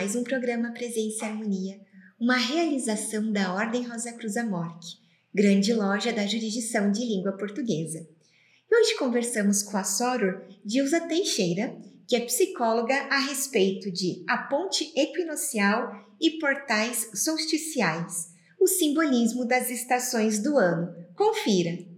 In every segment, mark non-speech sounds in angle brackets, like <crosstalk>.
Mais um programa Presença e Harmonia, uma realização da Ordem Rosa Cruz Amorque, grande loja da jurisdição de língua portuguesa. E hoje conversamos com a Soror Dilza Teixeira, que é psicóloga a respeito de a ponte equinocial e portais solsticiais, o simbolismo das estações do ano. Confira!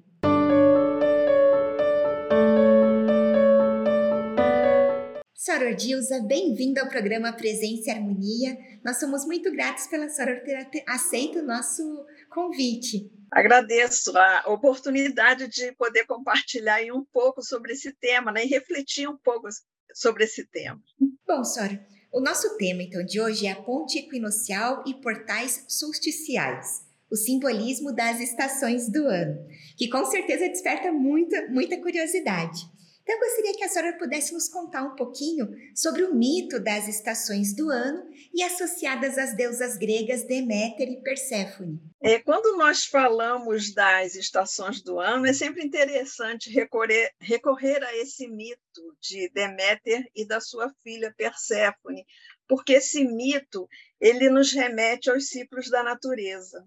Soror Dilza, bem-vindo ao programa Presença e Harmonia. Nós somos muito gratos pela Soror ter aceito o nosso convite. Agradeço a oportunidade de poder compartilhar um pouco sobre esse tema né, e refletir um pouco sobre esse tema. Bom, Soror, o nosso tema então de hoje é a ponte equinocial e portais solsticiais, o simbolismo das estações do ano, que com certeza desperta muita, muita curiosidade. Então, eu gostaria que a senhora pudesse nos contar um pouquinho sobre o mito das estações do ano e associadas às deusas gregas Deméter e Perséfone. É, quando nós falamos das estações do ano, é sempre interessante recorrer, recorrer a esse mito de Deméter e da sua filha Perséfone, porque esse mito ele nos remete aos ciclos da natureza.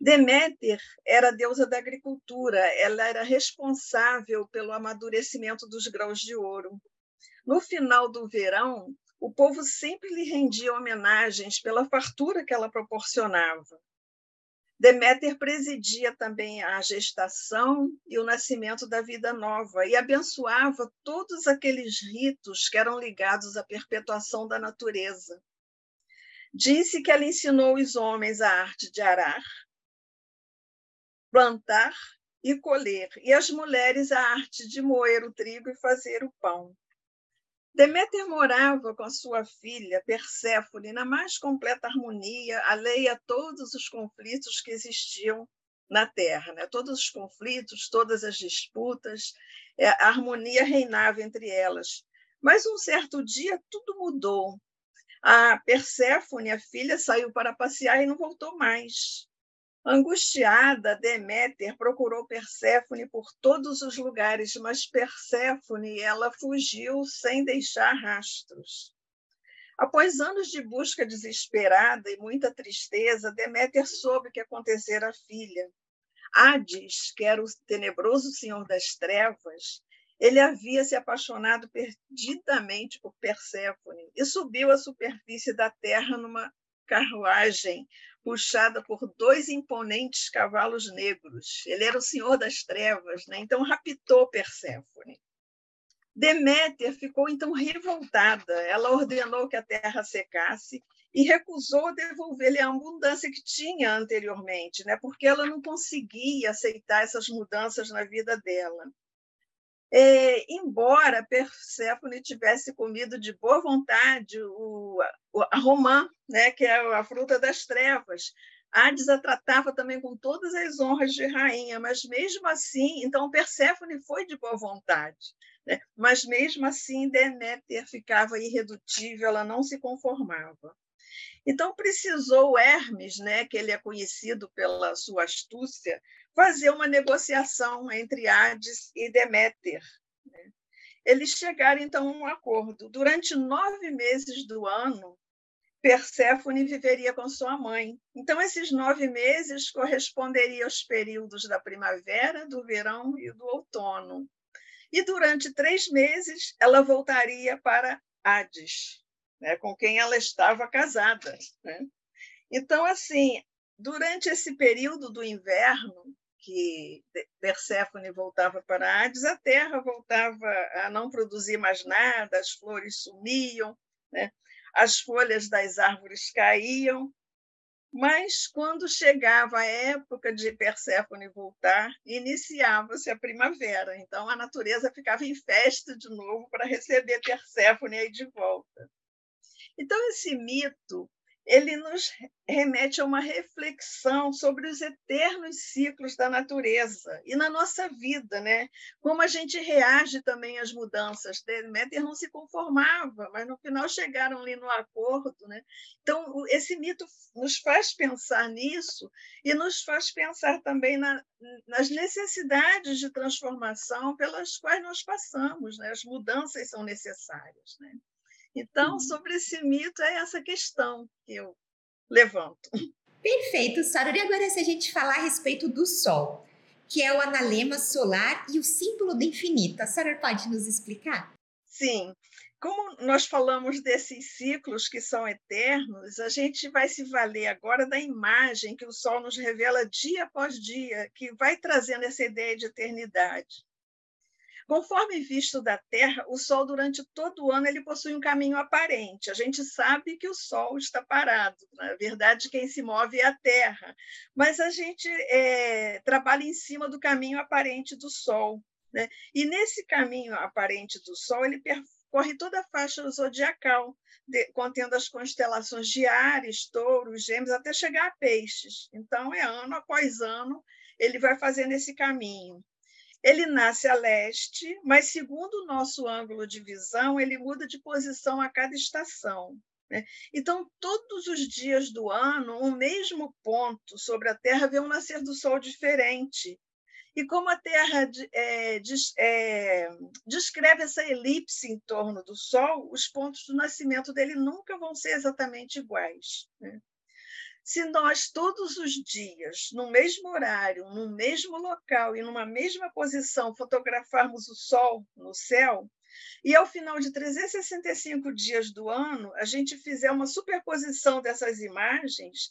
Deméter era deusa da agricultura, ela era responsável pelo amadurecimento dos grãos de ouro. No final do verão, o povo sempre lhe rendia homenagens pela fartura que ela proporcionava. Deméter presidia também a gestação e o nascimento da vida nova e abençoava todos aqueles ritos que eram ligados à perpetuação da natureza. Disse que ela ensinou os homens a arte de arar, plantar e colher, e as mulheres a arte de moer o trigo e fazer o pão. Deméter morava com sua filha Perséfone na mais completa harmonia, alheia a todos os conflitos que existiam na Terra, né? todos os conflitos, todas as disputas, é, a harmonia reinava entre elas. Mas um certo dia tudo mudou. A Perséfone, a filha, saiu para passear e não voltou mais. Angustiada, Deméter procurou Perséfone por todos os lugares, mas Perséfone ela fugiu sem deixar rastros. Após anos de busca desesperada e muita tristeza, Deméter soube o que acontecera à filha. Hades, que era o tenebroso senhor das trevas, ele havia se apaixonado perdidamente por Perséfone e subiu à superfície da terra numa carruagem puxada por dois imponentes cavalos negros. Ele era o senhor das trevas, né? então raptou Perséfone. Deméter ficou então revoltada. Ela ordenou que a terra secasse e recusou devolver-lhe a abundância que tinha anteriormente, né? porque ela não conseguia aceitar essas mudanças na vida dela. É, embora Perséfone tivesse comido de boa vontade o, a romã, né, que é a fruta das trevas, Hades a tratava também com todas as honras de rainha, mas mesmo assim, então Perséfone foi de boa vontade, né? mas mesmo assim Deméter ficava irredutível, ela não se conformava. Então precisou Hermes, né, que ele é conhecido pela sua astúcia, fazer uma negociação entre Hades e Deméter. Né? Eles chegaram, então, a um acordo. Durante nove meses do ano, Perséfone viveria com sua mãe. Então, esses nove meses corresponderiam aos períodos da primavera, do verão e do outono. E durante três meses, ela voltaria para Hades, né, com quem ela estava casada. Né? Então, assim, durante esse período do inverno, que Perséfone voltava para Hades, a terra voltava a não produzir mais nada, as flores sumiam, né? as folhas das árvores caíam. Mas quando chegava a época de Perséfone voltar, iniciava-se a primavera. Então a natureza ficava em festa de novo para receber Perséfone aí de volta. Então esse mito ele nos remete a uma reflexão sobre os eternos ciclos da natureza e na nossa vida, né? Como a gente reage também às mudanças. Deméter não se conformava, mas no final chegaram ali no acordo, né? Então esse mito nos faz pensar nisso e nos faz pensar também na, nas necessidades de transformação pelas quais nós passamos, né? As mudanças são necessárias, né? Então, sobre esse mito, é essa questão que eu levanto. Perfeito, Sara. E agora, se a gente falar a respeito do Sol, que é o analema solar e o símbolo do infinito, a Sara pode nos explicar? Sim. Como nós falamos desses ciclos que são eternos, a gente vai se valer agora da imagem que o Sol nos revela dia após dia, que vai trazendo essa ideia de eternidade. Conforme visto da Terra, o Sol, durante todo o ano, ele possui um caminho aparente. A gente sabe que o Sol está parado. Na verdade, quem se move é a Terra. Mas a gente é, trabalha em cima do caminho aparente do Sol. Né? E nesse caminho aparente do Sol, ele percorre toda a faixa zodiacal, de, contendo as constelações de Ares, Touro, Gêmeos, até chegar a Peixes. Então, é ano após ano, ele vai fazendo esse caminho. Ele nasce a leste, mas, segundo o nosso ângulo de visão, ele muda de posição a cada estação. Né? Então, todos os dias do ano, o mesmo ponto sobre a Terra vê um nascer do Sol diferente. E como a Terra é, é, descreve essa elipse em torno do Sol, os pontos do nascimento dele nunca vão ser exatamente iguais. Né? Se nós todos os dias, no mesmo horário, no mesmo local e numa mesma posição fotografarmos o Sol no céu, e ao final de 365 dias do ano, a gente fizer uma superposição dessas imagens,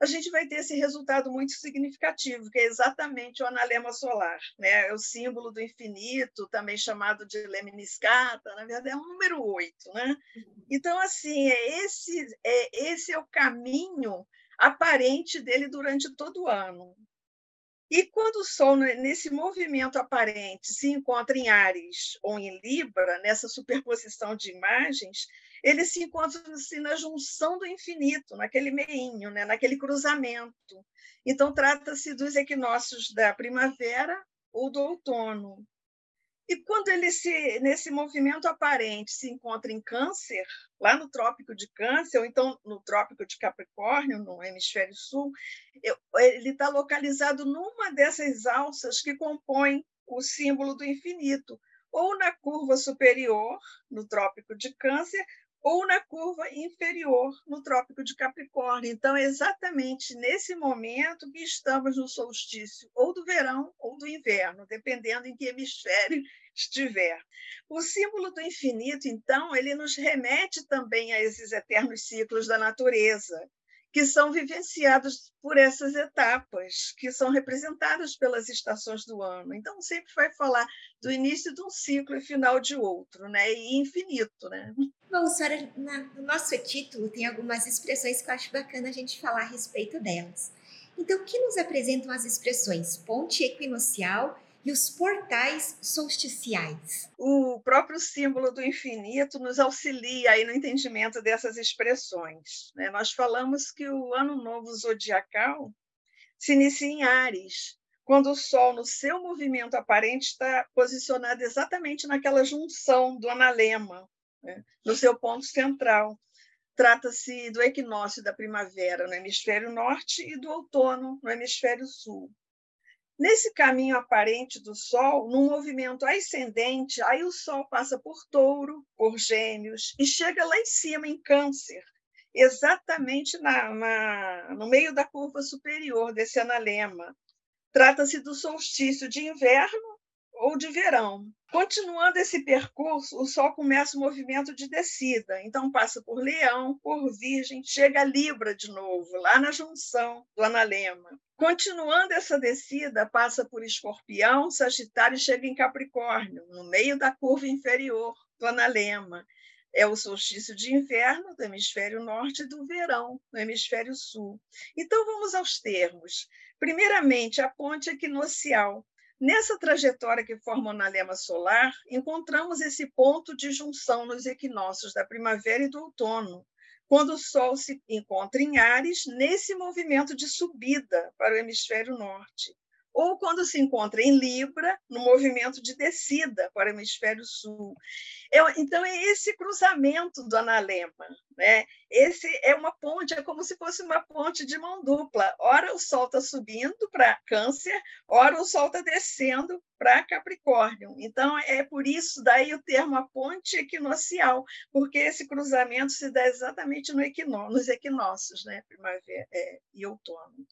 a gente vai ter esse resultado muito significativo, que é exatamente o analema solar, né? É o símbolo do infinito, também chamado de lemniscata, na verdade é o número 8, né? Então assim, é esse é esse é o caminho aparente dele durante todo o ano. E quando o Sol, nesse movimento aparente, se encontra em Ares ou em Libra, nessa superposição de imagens, ele se encontra assim, na junção do infinito, naquele meinho, né? naquele cruzamento. Então, trata-se dos equinócios da primavera ou do outono. E quando ele se nesse movimento aparente se encontra em Câncer, lá no Trópico de Câncer ou então no Trópico de Capricórnio, no hemisfério sul, ele está localizado numa dessas alças que compõem o símbolo do infinito, ou na curva superior, no Trópico de Câncer, ou na curva inferior, no Trópico de Capricórnio. Então, é exatamente nesse momento que estamos no solstício, ou do verão ou do inverno, dependendo em que hemisfério <laughs> estiver. O símbolo do infinito, então, ele nos remete também a esses eternos ciclos da natureza, que são vivenciados por essas etapas, que são representadas pelas estações do ano. Então, sempre vai falar do início de um ciclo e final de outro, né? e infinito. Né? Bom, senhora, no nosso título tem algumas expressões que eu acho bacana a gente falar a respeito delas. Então, o que nos apresentam as expressões ponte equinocial e os portais solsticiais. O próprio símbolo do infinito nos auxilia aí no entendimento dessas expressões. Né? Nós falamos que o ano novo zodiacal se inicia em Ares, quando o Sol, no seu movimento aparente, está posicionado exatamente naquela junção do analema, né? no seu ponto central. Trata-se do equinócio da primavera no hemisfério norte e do outono no hemisfério sul. Nesse caminho aparente do Sol, num movimento ascendente, aí o Sol passa por touro, por gêmeos, e chega lá em cima, em câncer, exatamente na, na, no meio da curva superior desse analema. Trata-se do solstício de inverno ou de verão. Continuando esse percurso, o Sol começa o movimento de descida, então passa por Leão, por Virgem, chega a Libra de novo, lá na junção do analema. Continuando essa descida, passa por Escorpião, Sagitário e chega em Capricórnio, no meio da curva inferior do analema. É o solstício de inverno do hemisfério norte e do verão no hemisfério sul. Então vamos aos termos. Primeiramente, a ponte equinocial, Nessa trajetória que forma o analema solar, encontramos esse ponto de junção nos equinócios da primavera e do outono, quando o Sol se encontra em Ares, nesse movimento de subida para o hemisfério norte, ou quando se encontra em Libra, no movimento de descida para o hemisfério sul. Eu, então, é esse cruzamento do analema. Né? Esse é uma ponte, é como se fosse uma ponte de mão dupla. Ora o Sol está subindo para Câncer, ora o Sol está descendo para Capricórnio. Então, é por isso daí o termo a ponte equinocial, porque esse cruzamento se dá exatamente no equinó, nos equinócios, né? primavera é, e outono.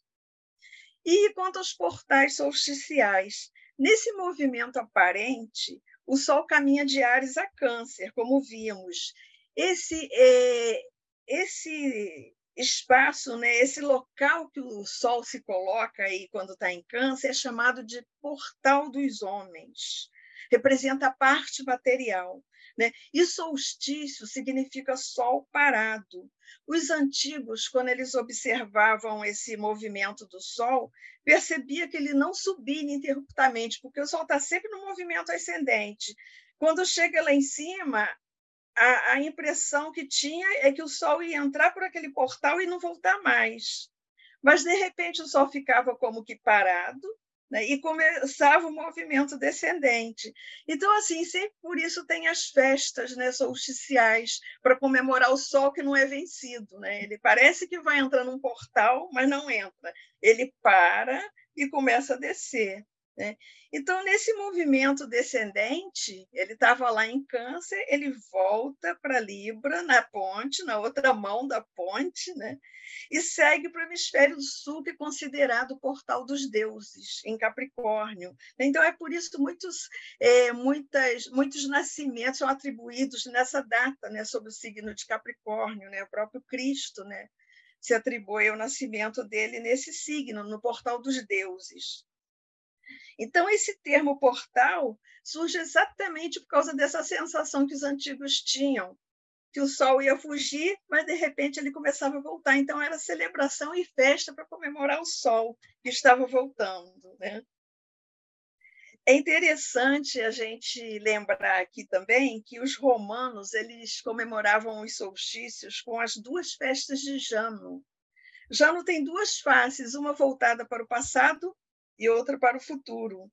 E quanto aos portais solsticiais, nesse movimento aparente, o Sol caminha de Ares a Câncer, como vimos. Esse, é, esse espaço, né, esse local que o Sol se coloca aí quando está em Câncer é chamado de portal dos homens. Representa a parte material. Né? E solstício significa sol parado. Os antigos, quando eles observavam esse movimento do Sol, percebia que ele não subia ininterruptamente, porque o Sol está sempre no movimento ascendente. Quando chega lá em cima, a, a impressão que tinha é que o Sol ia entrar por aquele portal e não voltar mais. Mas, de repente, o Sol ficava como que parado, né? e começava o movimento descendente. Então, assim, sempre por isso tem as festas né, solsticiais para comemorar o sol que não é vencido. Né? Ele parece que vai entrar num portal, mas não entra. Ele para e começa a descer. Né? Então, nesse movimento descendente, ele estava lá em Câncer, ele volta para Libra, na ponte, na outra mão da ponte, né? e segue para o hemisfério sul, que é considerado o portal dos deuses, em Capricórnio. Então, é por isso que muitos, é, muitas, muitos nascimentos são atribuídos nessa data, né? sobre o signo de Capricórnio, né? o próprio Cristo. Né? Se atribui o nascimento dele nesse signo, no portal dos deuses. Então, esse termo portal surge exatamente por causa dessa sensação que os antigos tinham, que o sol ia fugir, mas de repente ele começava a voltar. Então, era celebração e festa para comemorar o sol que estava voltando. Né? É interessante a gente lembrar aqui também que os romanos eles comemoravam os solstícios com as duas festas de Jano. Jano tem duas faces, uma voltada para o passado e outra para o futuro.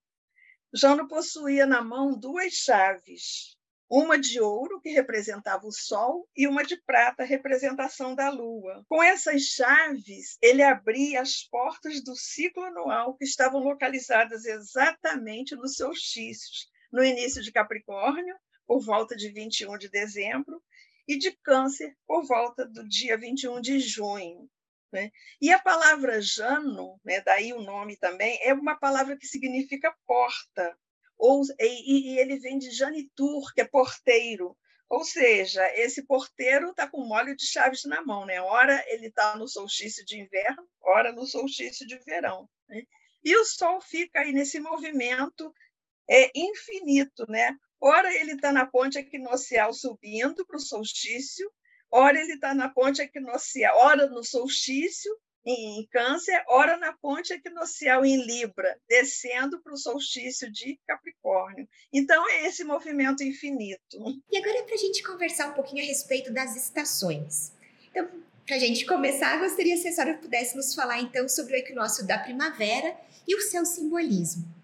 Jano possuía na mão duas chaves, uma de ouro, que representava o Sol, e uma de prata, representação da Lua. Com essas chaves, ele abria as portas do ciclo anual, que estavam localizadas exatamente nos solstícios, no início de Capricórnio, por volta de 21 de dezembro, e de Câncer, por volta do dia 21 de junho. Né? E a palavra Jano, né, daí o nome também, é uma palavra que significa porta, ou, e, e ele vem de Janitur, que é porteiro. Ou seja, esse porteiro está com molho de chaves na mão, né? Ora ele está no solstício de inverno, ora no solstício de verão. Né? E o Sol fica aí nesse movimento é infinito, né? Ora ele está na ponte equinocial subindo para o solstício, ora ele está na ponte equinocial, ora no solstício, em Câncer, ora na ponte equinocial em Libra, descendo para o solstício de Capricórnio. Então, é esse movimento infinito. E agora, é para a gente conversar um pouquinho a respeito das estações. Então, para a gente começar, gostaria se a senhora pudesse nos falar, então, sobre o equinócio da primavera e o seu simbolismo.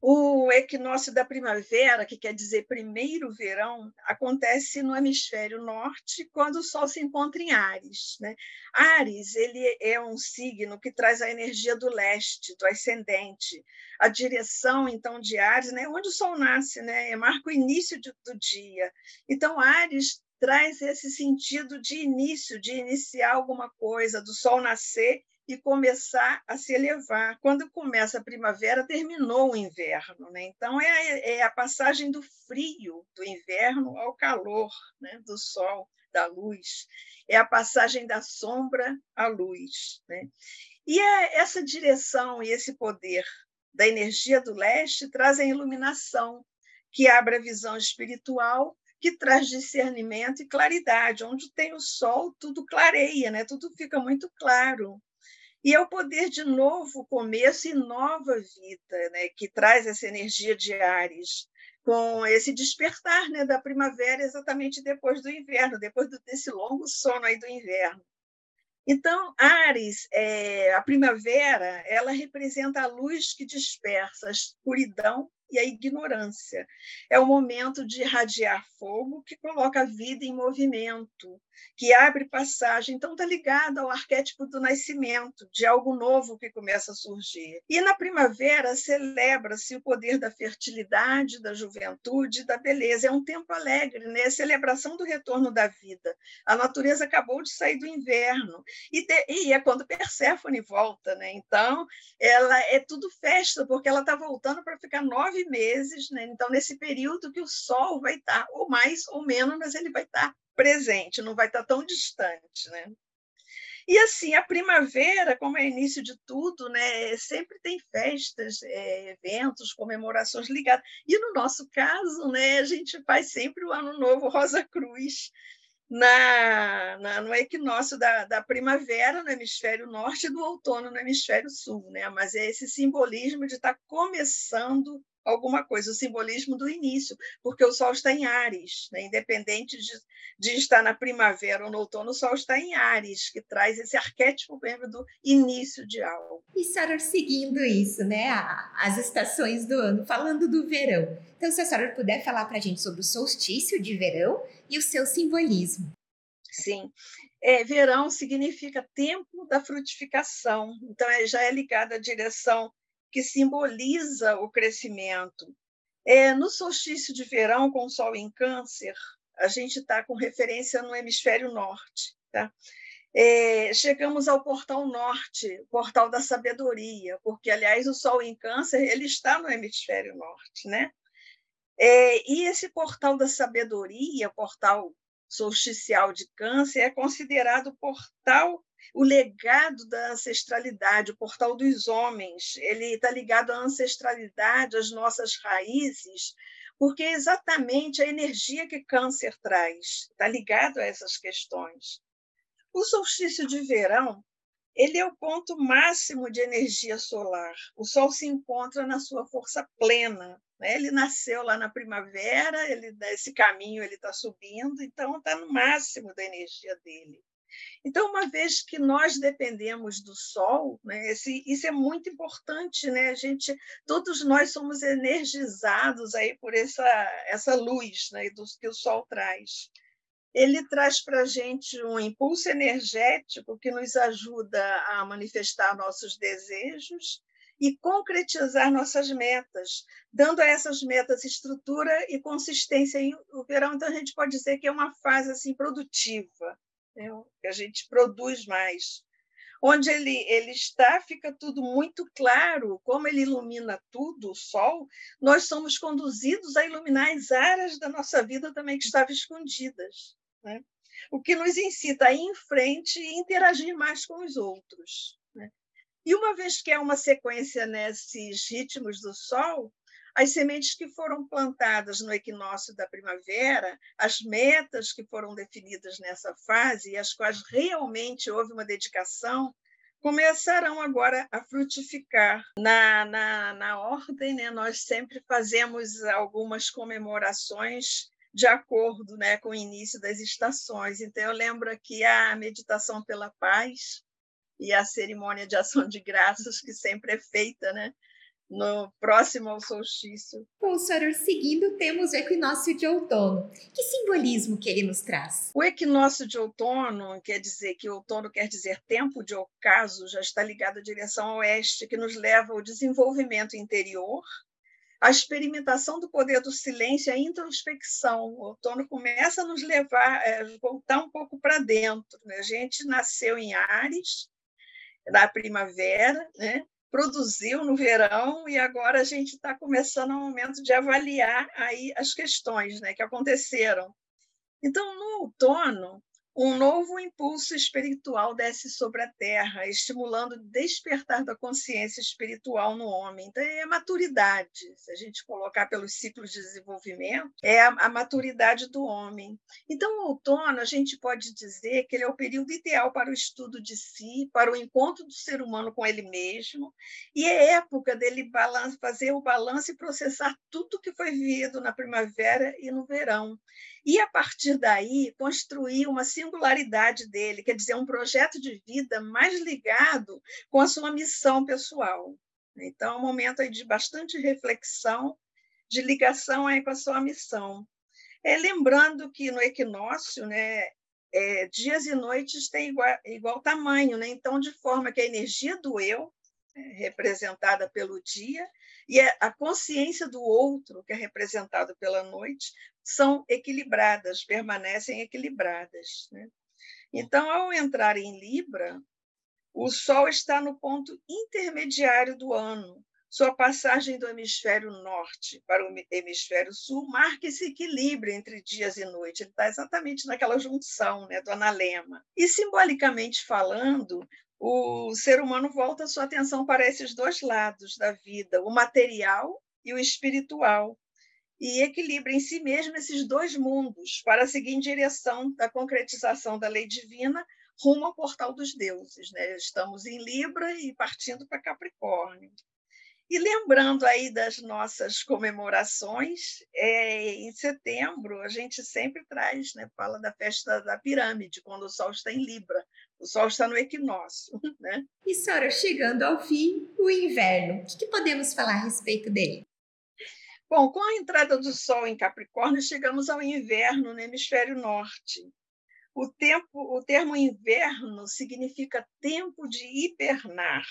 O equinócio da primavera, que quer dizer primeiro verão, acontece no hemisfério norte, quando o Sol se encontra em Ares. Né? Ares ele é um signo que traz a energia do leste, do ascendente. A direção, então, de Ares, né? onde o Sol nasce, né? marca o início do dia. Então, Ares traz esse sentido de início, de iniciar alguma coisa, do Sol nascer e começar a se elevar. Quando começa a primavera, terminou o inverno. Né? Então, é, é a passagem do frio do inverno ao calor né? do sol, da luz. É a passagem da sombra à luz. Né? E é essa direção e esse poder da energia do leste trazem iluminação, que abre a visão espiritual que traz discernimento e claridade. Onde tem o sol, tudo clareia, né? tudo fica muito claro. E é o poder de novo começo e nova vida, né, que traz essa energia de Ares, com esse despertar né, da primavera exatamente depois do inverno, depois desse longo sono aí do inverno. Então, Ares, é, a primavera, ela representa a luz que dispersa a escuridão e a ignorância. É o momento de irradiar fogo que coloca a vida em movimento, que abre passagem. Então, está ligado ao arquétipo do nascimento, de algo novo que começa a surgir. E na primavera celebra-se o poder da fertilidade, da juventude, da beleza. É um tempo alegre, né? A celebração do retorno da vida. A natureza acabou de sair do inverno. E, te... e é quando Perséfone volta, né? Então, ela é tudo festa, porque ela está voltando para ficar nove meses, né? Então, nesse período que o Sol vai estar, ou mais ou menos, mas ele vai estar presente, não vai estar tão distante, né? E assim, a primavera, como é início de tudo, né, sempre tem festas, é, eventos, comemorações ligadas. E no nosso caso, né, a gente faz sempre o Ano Novo Rosa Cruz, na, na, no equinócio da, da primavera no hemisfério norte e do outono no hemisfério sul. Né? Mas é esse simbolismo de estar começando alguma coisa, o simbolismo do início, porque o Sol está em Ares, né? independente de, de estar na primavera ou no outono, o Sol está em Ares, que traz esse arquétipo mesmo do início de algo. E Sarah, seguindo isso, né, as estações do ano, falando do verão. Então, se a senhora puder falar para a gente sobre o solstício de verão e o seu simbolismo. Sim, é, verão significa tempo da frutificação, então é, já é ligado à direção que simboliza o crescimento. É, no solstício de verão, com o Sol em Câncer, a gente está com referência no hemisfério norte. Tá? É, chegamos ao portal norte, portal da sabedoria, porque, aliás, o Sol em Câncer ele está no hemisfério norte. Né? É, e esse portal da sabedoria, portal solsticial de Câncer, é considerado portal o legado da ancestralidade, o portal dos homens, ele está ligado à ancestralidade, às nossas raízes, porque é exatamente a energia que câncer traz está ligado a essas questões. O solstício de verão ele é o ponto máximo de energia solar. O Sol se encontra na sua força plena. Né? Ele nasceu lá na primavera, ele esse caminho ele está subindo, então está no máximo da energia dele. Então, uma vez que nós dependemos do Sol, né, esse, isso é muito importante, né? A gente, todos nós somos energizados aí por essa, essa luz né, do, que o Sol traz. Ele traz para a gente um impulso energético que nos ajuda a manifestar nossos desejos e concretizar nossas metas, dando a essas metas estrutura e consistência. E o verão, então, a gente pode dizer que é uma fase assim produtiva? Que a gente produz mais. Onde ele, ele está, fica tudo muito claro, como ele ilumina tudo, o sol, nós somos conduzidos a iluminar as áreas da nossa vida também que estavam escondidas. Né? O que nos incita a ir em frente e interagir mais com os outros. Né? E uma vez que é uma sequência nesses ritmos do sol, as sementes que foram plantadas no equinócio da primavera, as metas que foram definidas nessa fase e as quais realmente houve uma dedicação, começarão agora a frutificar. Na, na, na ordem, né, nós sempre fazemos algumas comemorações de acordo né, com o início das estações. Então, eu lembro aqui a meditação pela paz e a cerimônia de ação de graças, que sempre é feita né, no próximo ao solstício. Bom, senhora, seguindo, temos o equinócio de outono. Que simbolismo que ele nos traz? O equinócio de outono quer dizer que outono quer dizer tempo de ocaso, já está ligado à direção oeste, que nos leva ao desenvolvimento interior, à experimentação do poder do silêncio à introspecção. O outono começa a nos levar, a é, voltar um pouco para dentro. Né? A gente nasceu em Ares, na primavera, né? Produziu no verão e agora a gente está começando o momento de avaliar aí as questões né, que aconteceram. Então, no outono, um novo impulso espiritual desce sobre a Terra, estimulando o despertar da consciência espiritual no homem. Então, é a maturidade, se a gente colocar pelos ciclos de desenvolvimento, é a, a maturidade do homem. Então, o outono, a gente pode dizer que ele é o período ideal para o estudo de si, para o encontro do ser humano com ele mesmo, e é época dele fazer o balanço e processar tudo que foi vivido na primavera e no verão. E, a partir daí, construir uma singularidade dele, quer dizer, um projeto de vida mais ligado com a sua missão pessoal. Então, é um momento de bastante reflexão, de ligação aí com a sua missão. É, lembrando que no equinócio, né, é, dias e noites têm igual, igual tamanho, né? então, de forma que a energia do eu, é, representada pelo dia, e a consciência do outro, que é representado pela noite, são equilibradas, permanecem equilibradas. Né? Então, ao entrar em Libra, o Sol está no ponto intermediário do ano, sua passagem do hemisfério norte para o hemisfério sul marca esse equilíbrio entre dias e noite. Ele está exatamente naquela junção né, do analema. E, simbolicamente falando, o ser humano volta sua atenção para esses dois lados da vida, o material e o espiritual, e equilibra em si mesmo esses dois mundos para seguir em direção da concretização da lei divina rumo ao portal dos deuses. Né? Estamos em Libra e partindo para Capricórnio. E lembrando aí das nossas comemorações, é, em setembro a gente sempre traz, né, fala da festa da pirâmide, quando o Sol está em Libra, o Sol está no equinócio. <laughs> Né? E, Sora, chegando ao fim, o inverno, o que, que podemos falar a respeito dele? Bom, com a entrada do Sol em Capricórnio, chegamos ao inverno no hemisfério norte. O, tempo, o termo inverno significa tempo de hibernar,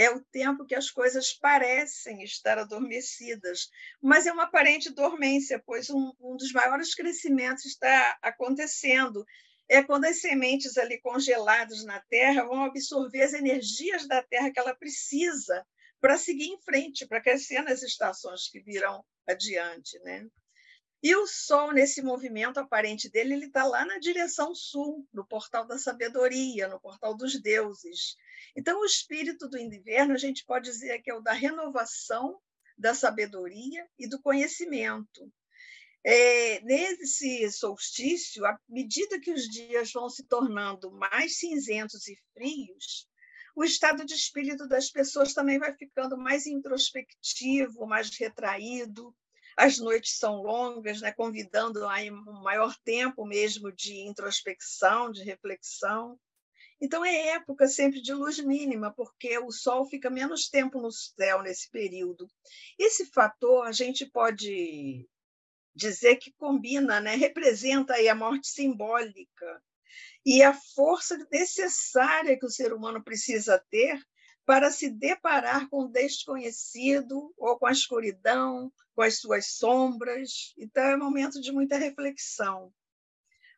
é o tempo que as coisas parecem estar adormecidas, mas é uma aparente dormência, pois um, um dos maiores crescimentos está acontecendo. É quando as sementes ali congeladas na terra vão absorver as energias da terra que ela precisa para seguir em frente, para crescer nas estações que virão adiante, né? E o Sol, nesse movimento aparente dele, ele está lá na direção sul, no portal da sabedoria, no portal dos deuses. Então, o espírito do inverno, a gente pode dizer que é o da renovação, da sabedoria e do conhecimento. É, nesse solstício, à medida que os dias vão se tornando mais cinzentos e frios, o estado de espírito das pessoas também vai ficando mais introspectivo, mais retraído. As noites são longas, né, convidando a um maior tempo mesmo de introspecção, de reflexão. Então, é época sempre de luz mínima, porque o Sol fica menos tempo no céu nesse período. Esse fator a gente pode dizer que combina, né? representa aí a morte simbólica e a força necessária que o ser humano precisa ter para se deparar com o desconhecido ou com a escuridão, com as suas sombras. Então, é um momento de muita reflexão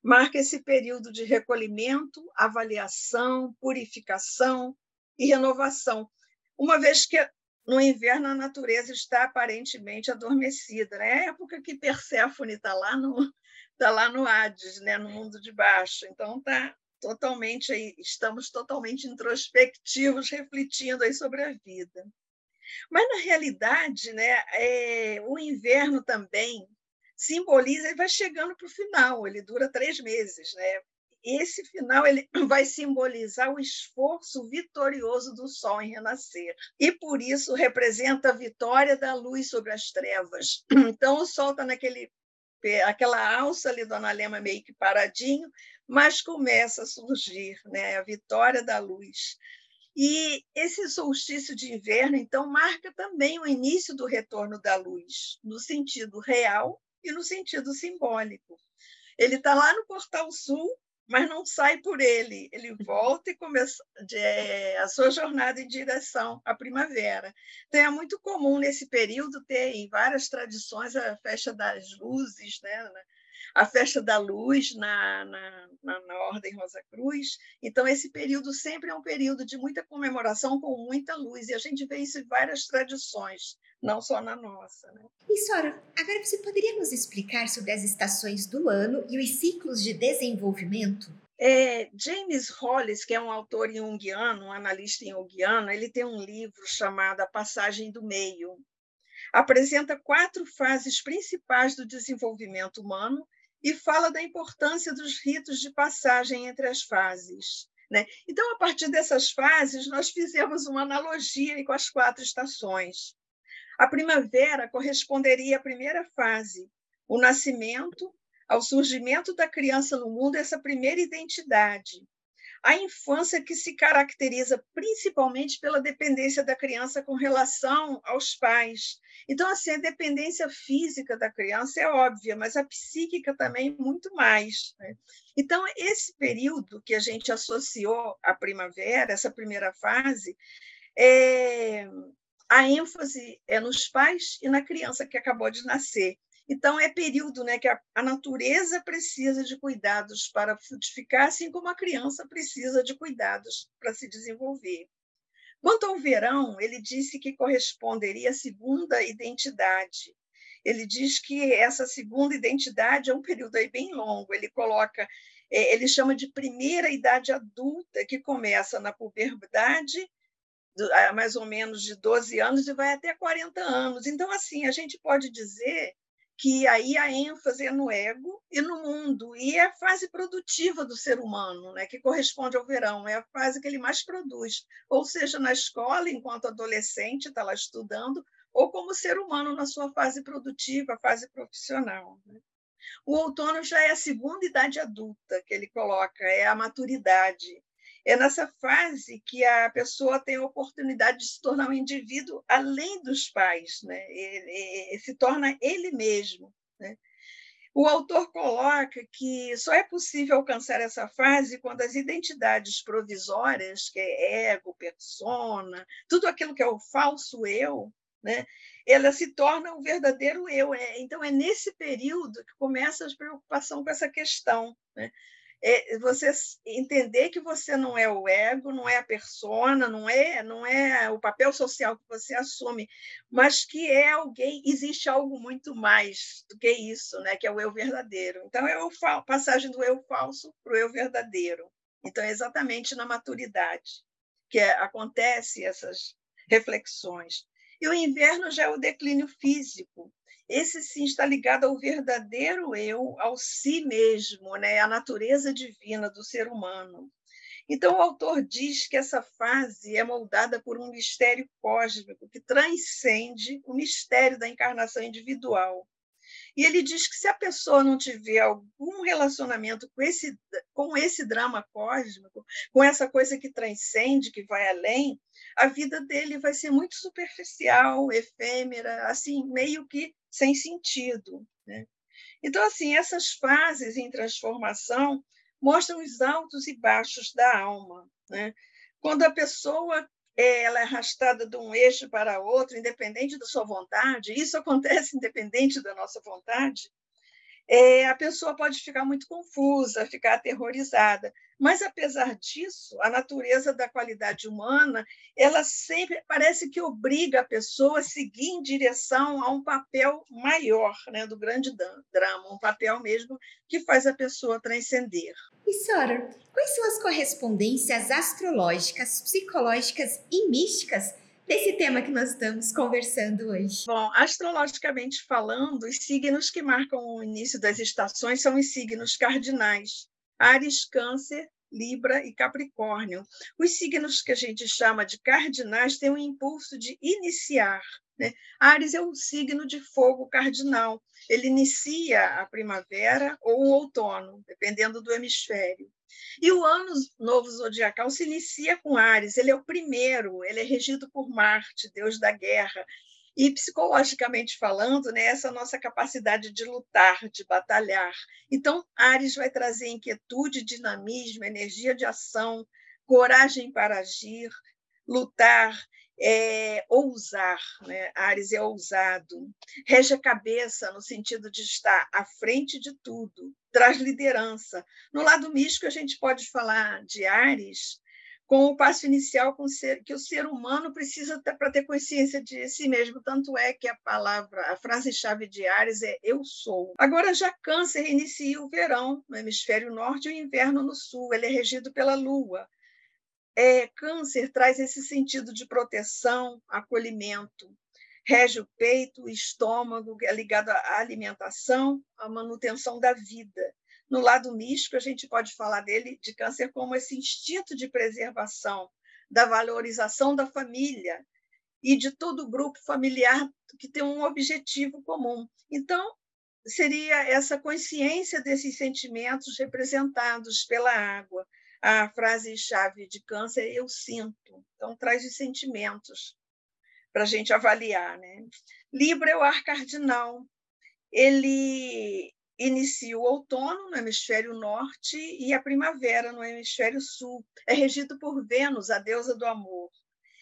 marca esse período de recolhimento, avaliação, purificação e renovação, uma vez que no inverno a natureza está aparentemente adormecida. Né? É a época que Perséfone está lá no tá lá no Hades, né? no mundo de baixo. Então tá totalmente aí, estamos totalmente introspectivos, refletindo aí sobre a vida. Mas na realidade, né, é, o inverno também simboliza e vai chegando para o final, ele dura três meses. Né? Esse final ele <clears throat> vai simbolizar o esforço vitorioso do sol em renascer. E por isso representa a vitória da luz sobre as trevas. <clears throat> Então o sol está naquele aquela alça ali do analema meio que paradinho, mas começa a surgir né, a vitória da luz. E esse solstício de inverno, então, marca também o início do retorno da luz, no sentido real e no sentido simbólico. Ele está lá no Portal Sul, mas não sai por ele. Ele volta e começa é, a sua jornada em direção à primavera. Então, é muito comum nesse período ter em várias tradições a festa das luzes, né? A festa da luz na, na, na, na Ordem Rosa Cruz. Então, esse período sempre é um período de muita comemoração com muita luz, e a gente vê isso em várias tradições, não só na nossa. Né? E, Sora, agora você poderia nos explicar sobre as estações do ano e os ciclos de desenvolvimento? É, James Hollis, que é um autor junguiano, um analista junguiano, ele tem um livro chamado A Passagem do Meio. Apresenta quatro fases principais do desenvolvimento humano e fala da importância dos ritos de passagem entre as fases. Né? Então, a partir dessas fases, nós fizemos uma analogia com as quatro estações. A primavera corresponderia à primeira fase, o nascimento, ao surgimento da criança no mundo essa primeira identidade. A infância que se caracteriza principalmente pela dependência da criança com relação aos pais. Então, assim, a dependência física da criança é óbvia, mas a psíquica também muito mais. Né? Então, esse período que a gente associou à primavera, essa primeira fase, é... a ênfase é nos pais e na criança que acabou de nascer. Então, é período né, que a, a natureza precisa de cuidados para frutificar, assim como a criança precisa de cuidados para se desenvolver. Quanto ao verão, ele disse que corresponderia à segunda identidade. Ele diz que essa segunda identidade é um período aí bem longo. Ele coloca, é, ele chama de primeira idade adulta, que começa na puberdade, mais ou menos de 12 anos, e vai até 40 anos. Então, assim, a gente pode dizer que aí a ênfase é no ego e no mundo, e é a fase produtiva do ser humano, né, que corresponde ao verão, é a fase que ele mais produz, ou seja, na escola, enquanto adolescente, está lá estudando, ou como ser humano na sua fase produtiva, fase profissional. Né? O outono já é a segunda idade adulta que ele coloca, é a maturidade, é nessa fase que a pessoa tem a oportunidade de se tornar um indivíduo além dos pais, né? ele, se torna ele mesmo. Né? O autor coloca que só é possível alcançar essa fase quando as identidades provisórias, que é ego, persona, tudo aquilo que é o falso eu, né? ela se torna o verdadeiro eu. É, então, é nesse período que começa a preocupação com essa questão. Né? É você entender que você não é o ego, não é a persona, não é, não é o papel social que você assume, mas que é alguém, existe algo muito mais do que isso, né? que é o eu verdadeiro. Então, é a passagem do eu falso para o eu verdadeiro. Então, é exatamente na maturidade que é, acontece essas reflexões. E o inverno já é o declínio físico, esse sim está ligado ao verdadeiro eu, ao si mesmo, né? à natureza divina do ser humano. Então, o autor diz que essa fase é moldada por um mistério cósmico que transcende o mistério da encarnação individual. E ele diz que se a pessoa não tiver algum relacionamento com esse, com esse drama cósmico, com essa coisa que transcende, que vai além, a vida dele vai ser muito superficial, efêmera, assim, meio que sem sentido. Né? Então, assim, essas fases em transformação mostram os altos e baixos da alma. Né? Quando a pessoa ela é arrastada de um eixo para outro, independente da sua vontade, isso acontece <laughs> independente da nossa vontade, é, a pessoa pode ficar muito confusa, ficar aterrorizada. Mas, apesar disso, a natureza da qualidade humana, ela sempre parece que obriga a pessoa a seguir em direção a um papel maior né, do grande drama, um papel mesmo que faz a pessoa transcender. E, Sora, quais são as correspondências astrológicas, psicológicas e místicas desse tema que nós estamos conversando hoje? Bom, astrologicamente falando, os signos que marcam o início das estações são os signos cardinais. Ares, Câncer, Libra e Capricórnio. Os signos que a gente chama de cardinais têm um impulso de iniciar. Né? Ares é um signo de fogo cardinal. Ele inicia a primavera ou o outono, dependendo do hemisfério. E o ano novo zodiacal se inicia com Ares, ele é o primeiro, ele é regido por Marte, deus da guerra. E psicologicamente falando, né, essa nossa capacidade de lutar, de batalhar. Então, Ares vai trazer inquietude, dinamismo, energia de ação, coragem para agir, lutar, é, ousar, né? Ares é ousado, rege a cabeça no sentido de estar à frente de tudo, traz liderança. No lado místico, a gente pode falar de Ares com o passo inicial que o ser humano precisa para ter consciência de si mesmo. Tanto é que a palavra, a frase-chave de Ares é eu sou. Agora já Câncer inicia o verão no hemisfério norte e o inverno no sul. Ele é regido pela Lua é, câncer traz esse sentido de proteção, acolhimento, rege o peito, o estômago, é ligado à alimentação, à manutenção da vida. No lado místico, a gente pode falar dele, de câncer, como esse instinto de preservação, da valorização da família e de todo o grupo familiar que tem um objetivo comum. Então, seria essa consciência desses sentimentos representados pela água. A frase-chave de câncer é eu sinto, então traz os sentimentos para a gente avaliar. Né? Libra é o ar cardinal, ele inicia o outono no hemisfério norte e a primavera no hemisfério sul. É regido por Vênus, a deusa do amor.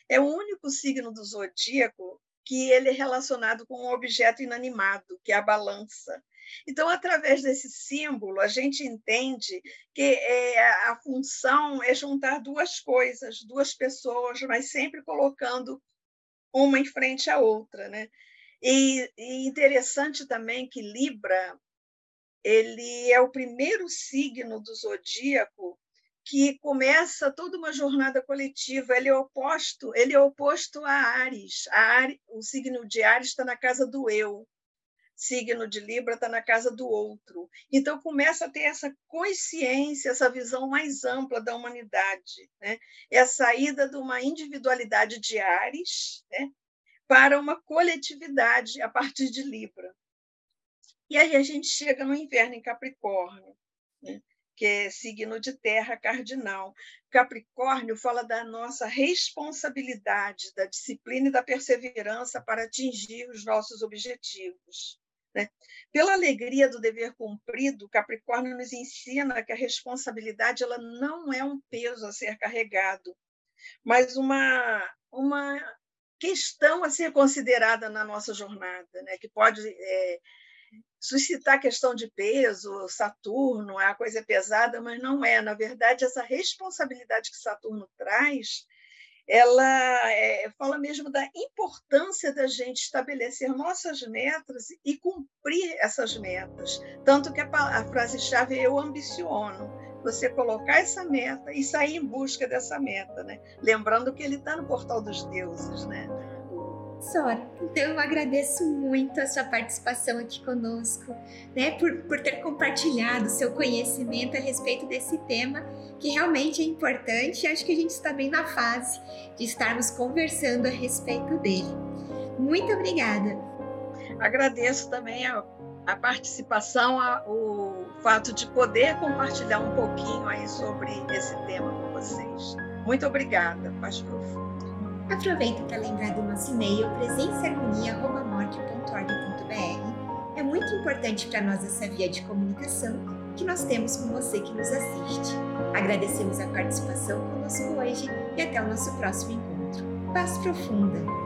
É o único signo do zodíaco que ele é relacionado com um objeto inanimado, que é a balança. Então, através desse símbolo, a gente entende que é, a função é juntar duas coisas, duas pessoas, mas sempre colocando uma em frente à outra. Né? E, e interessante também que Libra ele é o primeiro signo do zodíaco que começa toda uma jornada coletiva. Ele é oposto, ele é oposto a Ares. A Ares o signo de Ares está na casa do eu, signo de Libra está na casa do outro. Então começa a ter essa consciência, essa visão mais ampla da humanidade, né? É a saída de uma individualidade de Ares, né? Para uma coletividade a partir de Libra. E aí a gente chega no inverno em Capricórnio, né? que é signo de terra cardinal. Capricórnio fala da nossa responsabilidade, da disciplina e da perseverança para atingir os nossos objetivos. Né? Pela alegria do dever cumprido, Capricórnio nos ensina que a responsabilidade ela não é um peso a ser carregado, mas uma, uma questão a ser considerada na nossa jornada, né? que pode é, suscitar questão de peso, Saturno, é a coisa pesada, mas não é. Na verdade, essa responsabilidade que Saturno traz, ela é, fala mesmo da importância da gente estabelecer nossas metas e cumprir essas metas. Tanto que a, a frase-chave é eu ambiciono. Você colocar essa meta e sair em busca dessa meta, né? Lembrando que ele está no portal dos deuses, né? Sora, então eu agradeço muito a sua participação aqui conosco, né, por, por ter compartilhado seu conhecimento a respeito desse tema, que realmente é importante e acho que a gente está bem na fase de estarmos conversando a respeito dele. Muito obrigada. Agradeço também a, a participação, a, o fato de poder compartilhar um pouquinho aí sobre esse tema com vocês. Muito obrigada, Profunda. Aproveito para lembrar do nosso e-mail presençaharmonia.org.br. É muito importante para nós essa via de comunicação que nós temos com você que nos assiste. Agradecemos a participação conosco hoje e até o nosso próximo encontro. Paz profunda!